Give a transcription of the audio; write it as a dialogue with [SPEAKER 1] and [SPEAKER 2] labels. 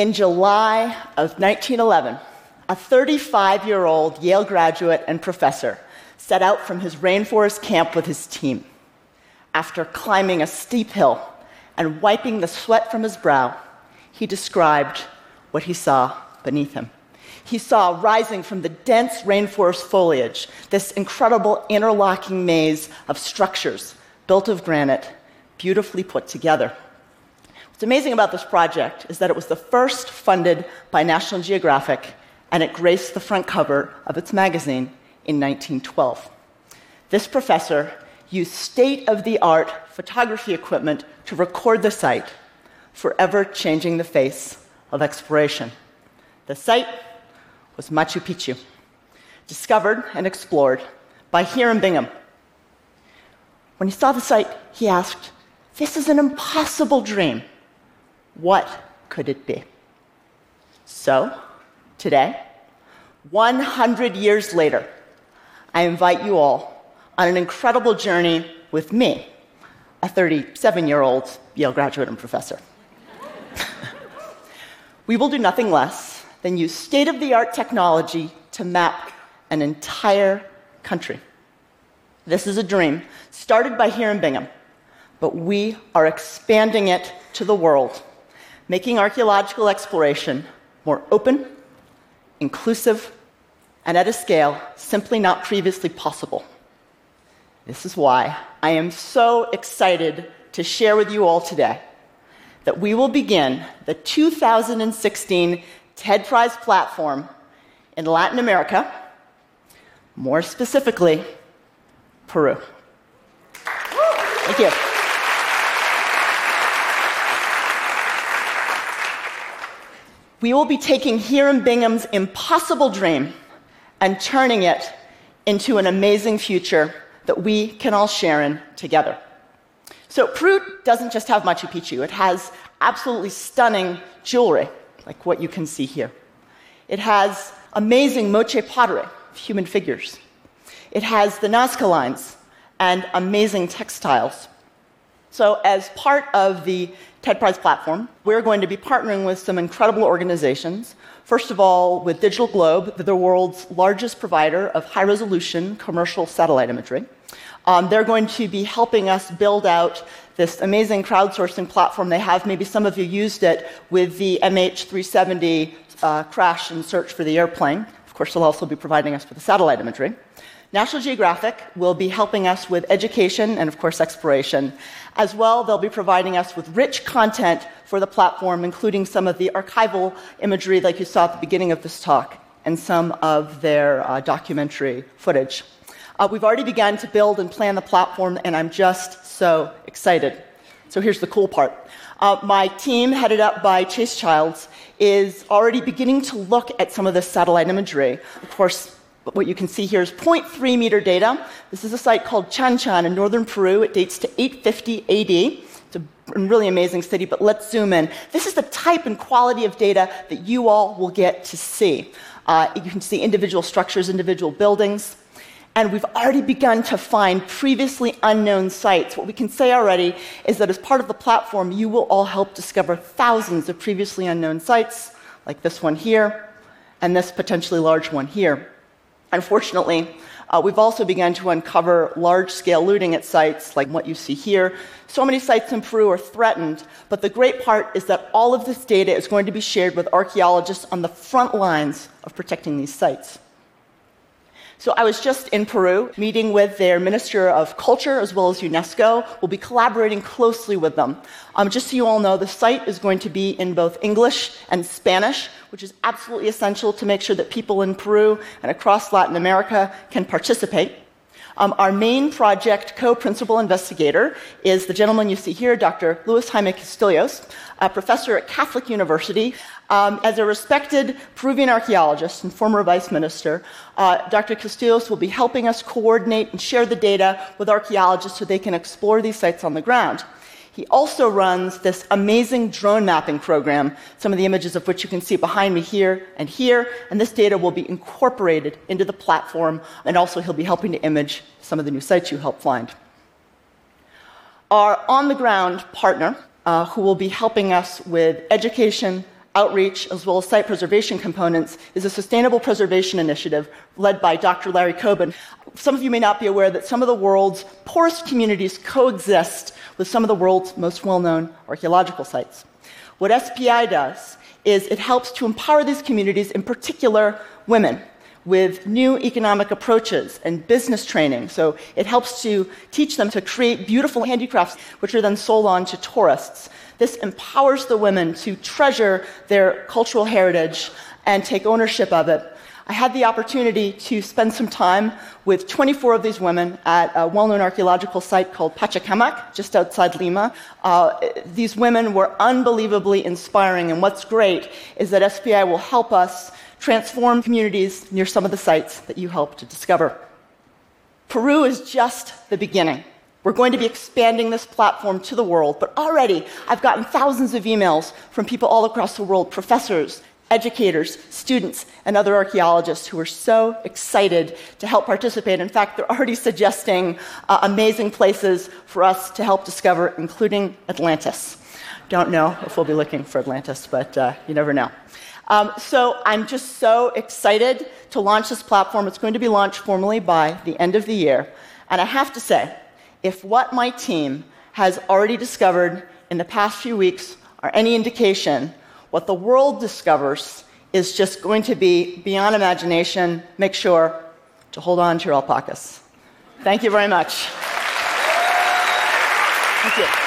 [SPEAKER 1] In July of 1911, a 35 year old Yale graduate and professor set out from his rainforest camp with his team. After climbing a steep hill and wiping the sweat from his brow, he described what he saw beneath him. He saw rising from the dense rainforest foliage this incredible interlocking maze of structures built of granite, beautifully put together. What's amazing about this project is that it was the first funded by National Geographic and it graced the front cover of its magazine in 1912. This professor used state of the art photography equipment to record the site, forever changing the face of exploration. The site was Machu Picchu, discovered and explored by Hiram Bingham. When he saw the site, he asked, This is an impossible dream. What could it be? So, today, 100 years later, I invite you all on an incredible journey with me, a 37 year old Yale graduate and professor. we will do nothing less than use state of the art technology to map an entire country. This is a dream started by Hiram Bingham, but we are expanding it to the world, making archaeological exploration more open, inclusive, and at a scale simply not previously possible. This is why I am so excited to share with you all today that we will begin the 2016 TED Prize platform in Latin America, more specifically, Peru. Thank you. We will be taking Hiram Bingham's impossible dream and turning it into an amazing future that we can all share in together. So, Peru doesn't just have Machu Picchu, it has absolutely stunning jewelry, like what you can see here. It has amazing moche pottery, human figures. It has the Nazca lines and amazing textiles. So, as part of the TED Prize platform, we're going to be partnering with some incredible organizations. First of all, with Digital Globe, the world's largest provider of high resolution commercial satellite imagery. Um, they're going to be helping us build out this amazing crowdsourcing platform they have. Maybe some of you used it with the MH370 uh, crash and search for the airplane. Of course, they'll also be providing us with the satellite imagery. National Geographic will be helping us with education and, of course, exploration. As well, they'll be providing us with rich content for the platform, including some of the archival imagery like you saw at the beginning of this talk and some of their uh, documentary footage. Uh, we've already begun to build and plan the platform, and I'm just so excited. So here's the cool part. Uh, my team, headed up by Chase Childs, is already beginning to look at some of the satellite imagery. Of course, what you can see here is 0.3 meter data. This is a site called Chan Chan in northern Peru. It dates to 850 AD. It's a really amazing city, but let's zoom in. This is the type and quality of data that you all will get to see. Uh, you can see individual structures, individual buildings. And we've already begun to find previously unknown sites. What we can say already is that as part of the platform, you will all help discover thousands of previously unknown sites, like this one here, and this potentially large one here. Unfortunately, uh, we've also begun to uncover large scale looting at sites like what you see here. So many sites in Peru are threatened, but the great part is that all of this data is going to be shared with archaeologists on the front lines of protecting these sites. So I was just in Peru meeting with their Minister of Culture as well as UNESCO. We'll be collaborating closely with them. Um, just so you all know, the site is going to be in both English and Spanish, which is absolutely essential to make sure that people in Peru and across Latin America can participate. Um, our main project co-principal investigator is the gentleman you see here, Dr. Luis Jaime Castillos, a professor at Catholic University. Um, as a respected Peruvian archaeologist and former vice minister, uh, Dr. Castillos will be helping us coordinate and share the data with archaeologists so they can explore these sites on the ground. He also runs this amazing drone mapping program, some of the images of which you can see behind me here and here, and this data will be incorporated into the platform, and also he'll be helping to image some of the new sites you help find. Our on the ground partner, uh, who will be helping us with education, outreach, as well as site preservation components, is a sustainable preservation initiative led by Dr. Larry Coben. Some of you may not be aware that some of the world's poorest communities coexist with some of the world's most well known archaeological sites. What SPI does is it helps to empower these communities, in particular women, with new economic approaches and business training. So it helps to teach them to create beautiful handicrafts, which are then sold on to tourists. This empowers the women to treasure their cultural heritage and take ownership of it. I had the opportunity to spend some time with 24 of these women at a well known archaeological site called Pachacamac, just outside Lima. Uh, these women were unbelievably inspiring, and what's great is that SPI will help us transform communities near some of the sites that you helped to discover. Peru is just the beginning. We're going to be expanding this platform to the world, but already I've gotten thousands of emails from people all across the world, professors, educators, students, and other archaeologists who are so excited to help participate. In fact, they're already suggesting uh, amazing places for us to help discover, including Atlantis. Don't know if we'll be looking for Atlantis, but uh, you never know. Um, so I'm just so excited to launch this platform. It's going to be launched formally by the end of the year. And I have to say, if what my team has already discovered in the past few weeks are any indication, what the world discovers is just going to be beyond imagination. Make sure to hold on to your alpacas. Thank you very much. Thank you.